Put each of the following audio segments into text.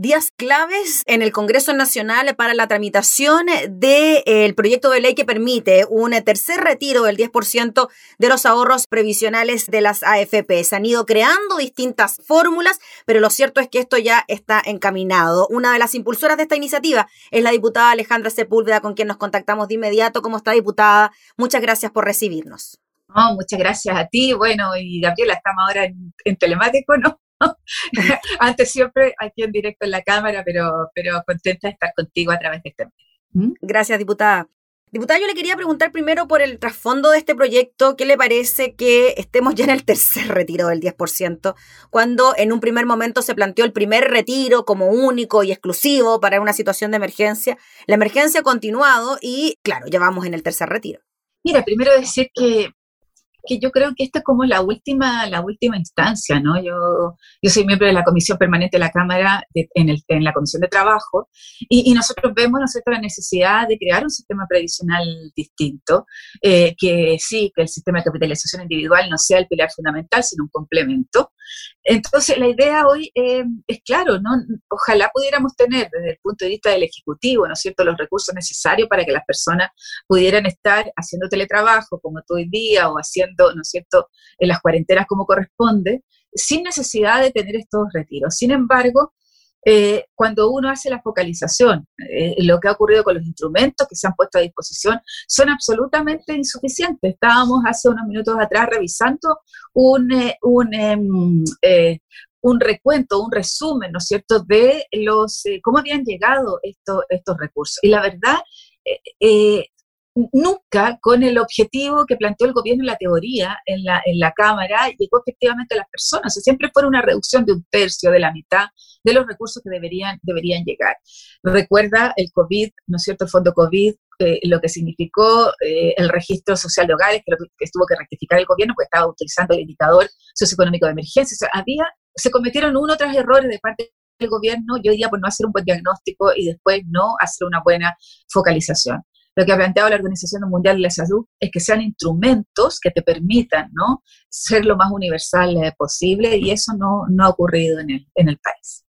días claves en el Congreso Nacional para la tramitación del proyecto de ley que permite un tercer retiro del 10% de los ahorros previsionales de las AFP. Se han ido creando distintas fórmulas, pero lo cierto es que esto ya está encaminado. Una de las impulsoras de esta iniciativa es la diputada Alejandra Sepúlveda, con quien nos contactamos de inmediato. ¿Cómo está, diputada? Muchas gracias por recibirnos. muchas gracias a ti. Bueno, y Gabriela, estamos ahora en, en telemático, ¿no? Antes siempre aquí en directo en la cámara, pero, pero contenta de estar contigo a través de este medio. ¿Mm? Gracias, diputada. Diputada, yo le quería preguntar primero por el trasfondo de este proyecto. ¿Qué le parece que estemos ya en el tercer retiro del 10%, cuando en un primer momento se planteó el primer retiro como único y exclusivo para una situación de emergencia? La emergencia ha continuado y, claro, ya vamos en el tercer retiro. Mira, primero decir que que yo creo que esta es como la última, la última instancia, ¿no? Yo, yo soy miembro de la Comisión Permanente de la Cámara en, el, en, la Comisión de Trabajo y, nosotros vemos nosotros la necesidad de crear un sistema previsional distinto, eh, que sí, que el sistema de capitalización individual no sea el pilar fundamental, sino un complemento. Entonces, la idea hoy eh, es claro, ¿no? Ojalá pudiéramos tener desde el punto de vista del Ejecutivo, ¿no es cierto?, los recursos necesarios para que las personas pudieran estar haciendo teletrabajo como todo el día o haciendo ¿no es cierto?, en las cuarentenas como corresponde, sin necesidad de tener estos retiros. Sin embargo, eh, cuando uno hace la focalización, eh, lo que ha ocurrido con los instrumentos que se han puesto a disposición son absolutamente insuficientes. Estábamos hace unos minutos atrás revisando un, eh, un, em, un recuento, un resumen, ¿no es cierto?, de los cómo habían llegado estos, estos recursos. Y la verdad, nunca con el objetivo que planteó el gobierno en la teoría, en la, en la Cámara, llegó efectivamente a las personas. siempre fue una reducción de un tercio, de la mitad de los recursos que deberían, deberían llegar. Recuerda el COVID, ¿no es cierto? El fondo COVID, eh, lo que significó eh, el registro social de hogares, que, que tuvo que rectificar el gobierno, porque estaba utilizando el indicador socioeconómico de emergencia. había, se cometieron uno tras errores de parte del gobierno, yo diría por no hacer un buen diagnóstico y después no hacer una buena focalización lo que ha planteado la Organización Mundial de la Salud es que sean instrumentos que te permitan ¿no? ser lo más universal eh, posible y eso no, no, ha ocurrido en el, en el país.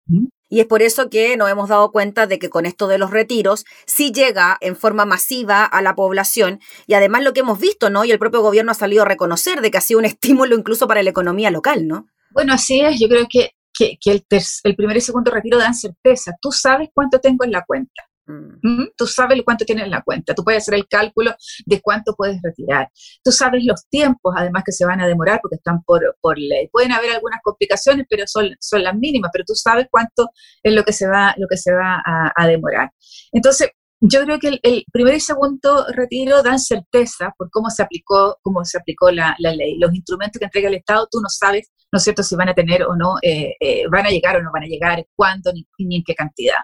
Y es por eso que nos hemos dado cuenta de que con esto de los retiros sí llega en forma masiva a la población y además lo que hemos visto, ¿no? Y el propio gobierno ha salido a reconocer de que ha sido un estímulo incluso para la economía local, ¿no? Bueno, así es. Yo creo que, que, el, el primer y segundo retiro dan certeza. Tú sabes cuánto tengo en la cuenta. Mm. Tú sabes cuánto tienes en la cuenta, tú puedes hacer el cálculo de cuánto puedes retirar. Tú sabes los tiempos, además, que se van a demorar porque están por, por ley. Pueden haber algunas complicaciones, pero son, son las mínimas, pero tú sabes cuánto es lo que se va, lo que se va a, demorar. Entonces, yo creo que el, primer y segundo retiro dan certeza por cómo se aplicó, cómo se aplicó la, ley. Los instrumentos que entrega el Estado, tú no sabes, ¿no es cierto?, si van a tener o no, eh, eh, van a llegar o no van a llegar, cuándo ni, ni en qué cantidad.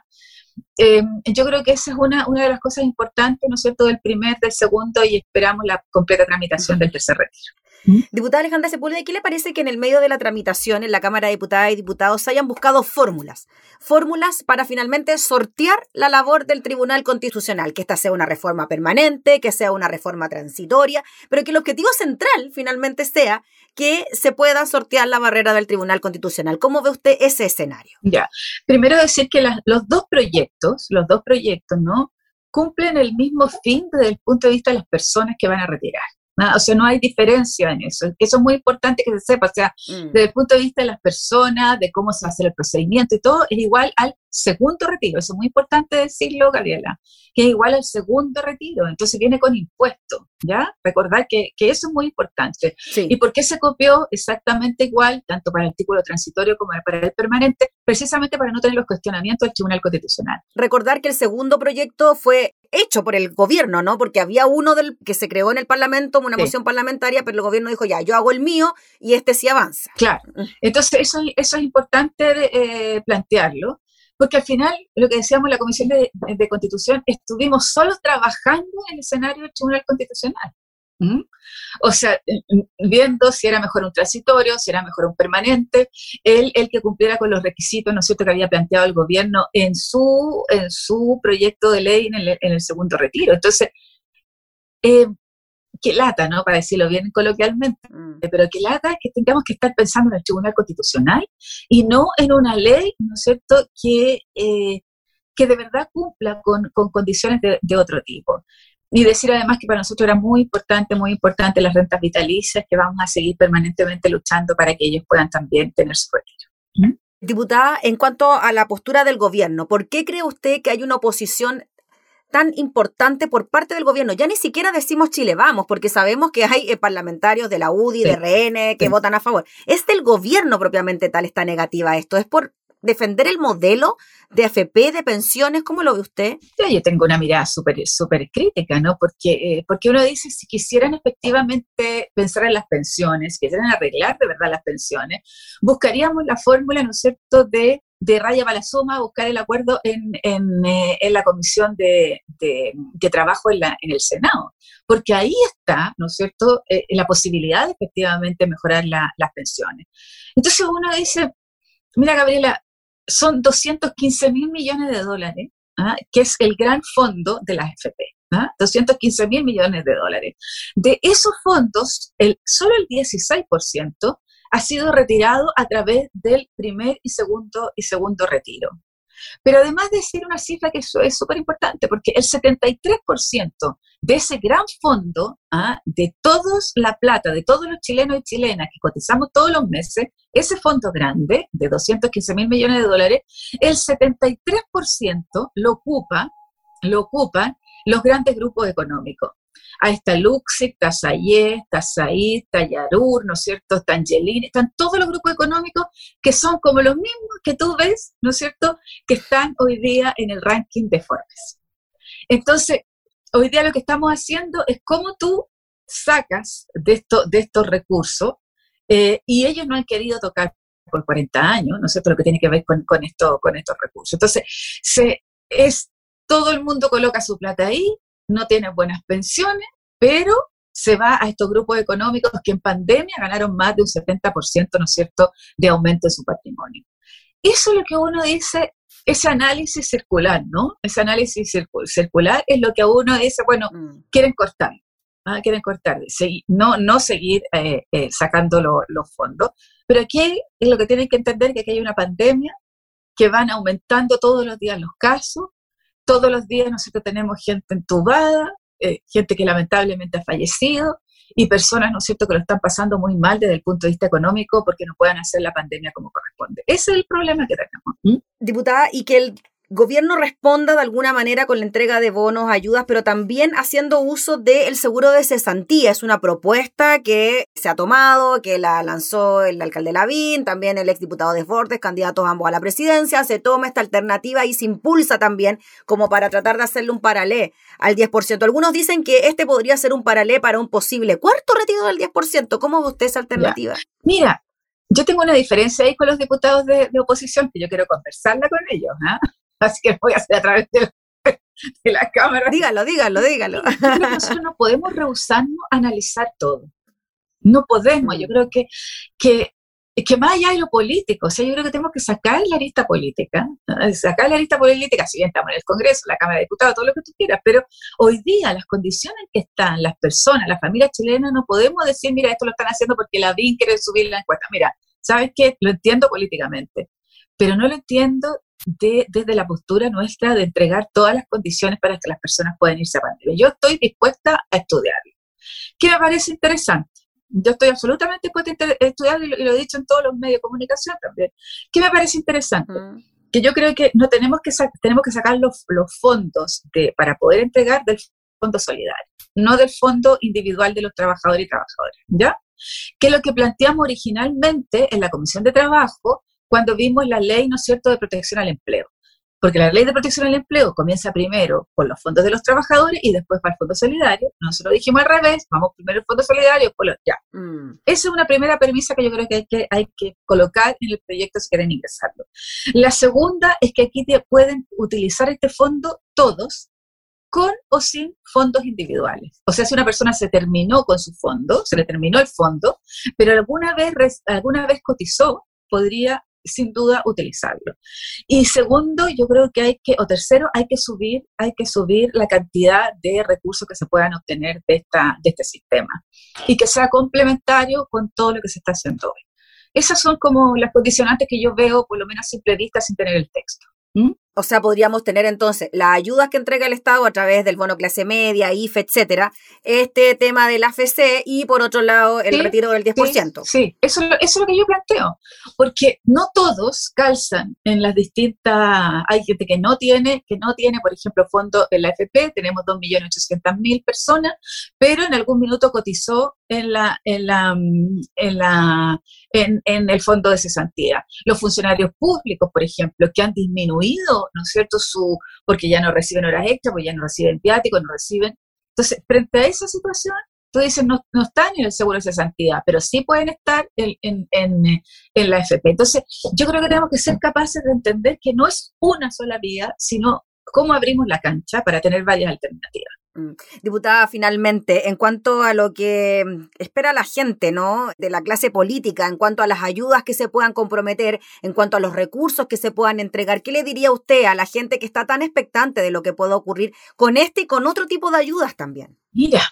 Eh, yo creo que esa es una, una de las cosas importantes, ¿no es cierto?, del primer, del segundo y esperamos la completa tramitación del tercer retiro. Diputada Alejandra Sepúlveda, ¿qué le parece que en el medio de la tramitación en la Cámara de Diputadas y Diputados hayan buscado fórmulas? Fórmulas para finalmente sortear la labor del Tribunal Constitucional, que esta sea una reforma permanente, que sea una reforma transitoria, pero que el objetivo central finalmente sea que se pueda sortear la barrera del Tribunal Constitucional. ¿Cómo ve usted ese escenario? Ya, primero decir que los dos proyectos, los dos proyectos, ¿no? cumplen el mismo fin desde el punto de vista de las personas que van a retirar. O sea, no hay diferencia en eso. Eso es muy importante que se sepa. O sea, mm. desde el punto de vista de las personas, de cómo se hace el procedimiento y todo, es igual al segundo retiro. Eso es muy importante decirlo, Gabriela, que es igual al segundo retiro. Entonces viene con impuesto, ¿ya? Recordar que, que eso es muy importante. ¿Y por qué se copió exactamente igual, tanto para el artículo transitorio como para el permanente? Precisamente para no tener los cuestionamientos del Tribunal Constitucional. Recordar que el segundo proyecto fue hecho por el gobierno, ¿no? Porque había uno del que se creó en el Parlamento, una moción parlamentaria, pero el gobierno dijo, ya, yo hago el mío y este sí avanza. Claro. Mm. Entonces, eso, eso es importante eh, plantearlo, porque al final, lo que decíamos en la Comisión de, Constitución, estuvimos solo trabajando en el escenario del Tribunal Constitucional. O sea, viendo si era mejor un transitorio, si era mejor un permanente, el, el que cumpliera con los requisitos, ¿no es cierto?, que había planteado el gobierno en su, en su proyecto de ley en el, en el segundo retiro. Entonces, eh, que lata, ¿no? Para decirlo bien coloquialmente, mm. pero que lata es que tengamos que estar pensando en el Tribunal Constitucional y no en una ley, ¿no es cierto?, que, eh, que de verdad cumpla con, condiciones de, otro tipo. Y decir además que para nosotros era muy importante, muy importante las rentas vitalicias, que vamos a seguir permanentemente luchando para que ellos puedan también tener su retiro. ¿Mm? Diputada, en cuanto a la postura del gobierno, ¿por qué cree usted que hay una oposición tan importante por parte del gobierno. Ya ni siquiera decimos Chile vamos, porque sabemos que hay eh, parlamentarios de la UDI, de RN, que votan a favor. Es del gobierno propiamente tal esta negativa esto. Es por defender el modelo de AFP, de pensiones, ¿cómo lo ve usted? Yo tengo una mirada súper súper crítica, ¿no? Porque, eh, porque uno dice, si quisieran efectivamente pensar en las pensiones, quisieran arreglar de verdad las pensiones, buscaríamos la fórmula, ¿no es cierto?, de de Raya Balazoma buscar el acuerdo en, en, eh, en la Comisión de, de, Trabajo en, la, en, el Senado, porque ahí está, ¿no es cierto?, eh, la posibilidad de efectivamente mejorar las pensiones. Entonces uno dice, mira Gabriela, son 215 mil millones de dólares, ¿ah? que es el gran fondo de las FP. ¿ah? 215 mil millones de dólares. De esos fondos, el, solo el 16% ha sido retirado a través del primer y segundo y segundo retiro. Pero además de decir una cifra que es súper importante, porque el 73% de ese gran fondo, ¿ah? de todos la plata, de todos los chilenos y chilenas que cotizamos todos los meses, ese fondo grande de 215 mil millones de dólares, el 73% lo ocupa, lo ocupan los grandes grupos económicos. Ahí está Luxic, está Sayé, está Said, está Yarur, ¿no es cierto? Está Angelini, están todos los grupos económicos que son como los mismos que tú ves, ¿no es cierto? Que están hoy día en el ranking de Forbes. Entonces, hoy día lo que estamos haciendo es cómo tú sacas de, esto, de estos recursos eh, y ellos no han querido tocar por 40 años, ¿no cierto? Lo que tiene que ver con, esto, con estos recursos. Entonces, se, es, todo el mundo coloca su plata ahí, no tiene buenas pensiones, pero se va a estos grupos económicos que en pandemia ganaron más de un 70%, ¿no es cierto?, de aumento de su patrimonio. Eso es lo que uno dice, ese análisis circular, ¿no? Ese análisis circular es lo que a uno dice, bueno, mm. quieren cortar, ¿ah? quieren cortar, no, no seguir eh, eh, sacando los fondos. Pero aquí es lo que tienen que entender, que aquí hay una pandemia, que van aumentando todos los días los casos, todos los días nosotros tenemos gente entubada, eh, gente que lamentablemente ha fallecido y personas, ¿no es cierto?, que lo están pasando muy mal desde el punto de vista económico porque no puedan hacer la pandemia como corresponde. Ese es el problema que tenemos. Diputada, y que el gobierno responda de alguna manera con la entrega de bonos, ayudas, pero también haciendo uso del seguro de cesantía. Es una propuesta que se ha tomado, que la lanzó el alcalde Lavín, también el exdiputado de Fortes, candidatos ambos a la presidencia. Se toma esta alternativa y se impulsa también como para tratar de hacerle un paralé al 10%. Algunos dicen que este podría ser un paralé para un posible cuarto retiro del 10%. ¿Cómo ve usted esa alternativa? Mira, yo tengo una diferencia ahí con los diputados de, oposición que yo quiero conversarla con ellos. ¿ah? así que voy a hacer a través de la, cámara. Dígalo, dígalo, dígalo. Nosotros no podemos rehusarnos a analizar todo. No podemos. Yo creo que, que, que más allá de lo político, o sea, yo creo que tenemos que sacar la lista política, sacar la lista política, si bien estamos en el Congreso, la Cámara de Diputados, todo lo que tú quieras, pero hoy día las condiciones en que están las personas, las familias chilenas, no podemos decir, mira, esto lo están haciendo porque la BIN quiere subir la encuesta. Mira, ¿sabes qué? Lo entiendo políticamente, pero no lo entiendo desde la postura nuestra de entregar todas las condiciones para que las personas puedan irse a pandemia. Yo estoy dispuesta a estudiarlo. ¿Qué me parece interesante? Yo estoy absolutamente dispuesta a estudiarlo y lo, he dicho en todos los medios de comunicación también. ¿Qué me parece interesante? Que yo creo que no tenemos que, tenemos que sacar los, los fondos de, para poder entregar del fondo solidario, no del fondo individual de los trabajadores y trabajadoras, ¿ya? Que lo que planteamos originalmente en la Comisión de Trabajo cuando vimos la ley, ¿no es cierto?, de protección al empleo. Porque la ley de protección al empleo comienza primero con los fondos de los trabajadores y después va el fondo solidario. Nosotros dijimos al revés, vamos primero el fondo solidario, después los, ya. Mm. Esa es una primera premisa que yo creo que hay, que hay que colocar en el proyecto si quieren ingresarlo. La segunda es que aquí pueden utilizar este fondo todos, con o sin fondos individuales. O sea, si una persona se terminó con su fondo, se le terminó el fondo, pero alguna vez, alguna vez cotizó, podría sin duda utilizarlo. Y segundo, yo creo que hay que, o tercero, hay que subir, hay que subir la cantidad de recursos que se puedan obtener de, esta, de este sistema y que sea complementario con todo lo que se está haciendo hoy. Esas son como las condicionantes que yo veo, por lo menos a simple vista, sin tener el texto. ¿Mm? O sea, podríamos tener entonces las ayudas que entrega el Estado a través del bono clase media, IFE, etcétera, este tema del AFC y por otro lado el retiro del 10%. Sí, Eso, eso, es lo que yo planteo, porque no todos calzan en las distintas, hay gente que no tiene, que no tiene, por ejemplo, fondo en la AFP, tenemos 2.800.000 personas, pero en algún minuto cotizó en la, en la, en la, en, en el fondo de cesantía. Los funcionarios públicos, por ejemplo, que han disminuido ¿no es cierto?, su, porque ya no reciben horas extras, porque ya no reciben viáticos, no reciben. Entonces, frente a esa situación, tú dices, no, no están en el seguro de cesantía, pero sí pueden estar en, en, en, la FP. Entonces, yo creo que tenemos que ser capaces de entender que no es una sola vía, sino cómo abrimos la cancha para tener varias alternativas. Mm. Diputada, finalmente, en cuanto a lo que mm, espera la gente, ¿no? De la clase política, en cuanto a las ayudas que se puedan comprometer, en cuanto a los recursos que se puedan entregar, ¿qué le diría usted a la gente que está tan expectante de lo que pueda ocurrir con este y con otro tipo de ayudas también? Mira,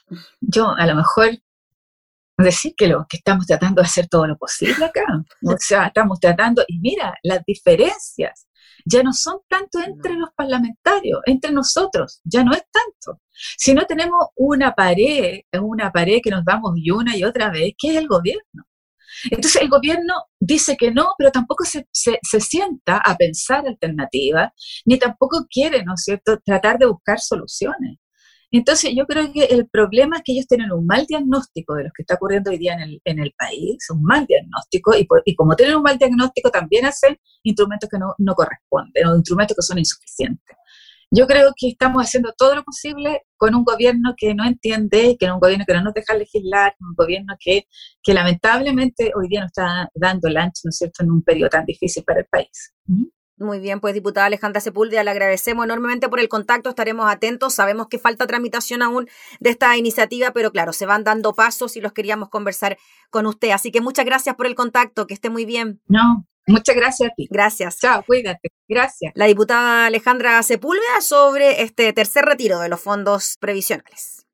yo a lo mejor decir que lo que estamos tratando de hacer todo lo posible acá. O sea, estamos tratando, y mira, las diferencias ya no son tanto entre los parlamentarios, entre nosotros, ya no es tanto. Si no tenemos una pared, una pared que nos damos y una y otra vez, ¿qué es el gobierno? Entonces el gobierno dice que no, pero tampoco se, se, sienta a pensar alternativas, ni tampoco quiere, ¿no es cierto?, tratar de buscar soluciones. Entonces, yo creo que el problema es que ellos tienen un mal diagnóstico de lo que está ocurriendo hoy día en el, en el país, un mal diagnóstico, y, y, como tienen un mal diagnóstico, también hacen instrumentos que no, no corresponden, o instrumentos que son insuficientes. Yo creo que estamos haciendo todo lo posible con un gobierno que no entiende, que es un gobierno que no nos deja legislar, un gobierno que, que lamentablemente hoy día nos está dando el ancho, ¿no es cierto?, en un periodo tan difícil para el país. Muy bien, pues diputada Alejandra Sepúlveda, le agradecemos enormemente por el contacto, estaremos atentos, sabemos que falta tramitación aún de esta iniciativa, pero claro, se van dando pasos y los queríamos conversar con usted. Así que muchas gracias por el contacto, que esté muy bien. No, muchas gracias a ti. Gracias. Chao, cuídate. Gracias. La diputada Alejandra Sepúlveda sobre este tercer retiro de los fondos previsionales.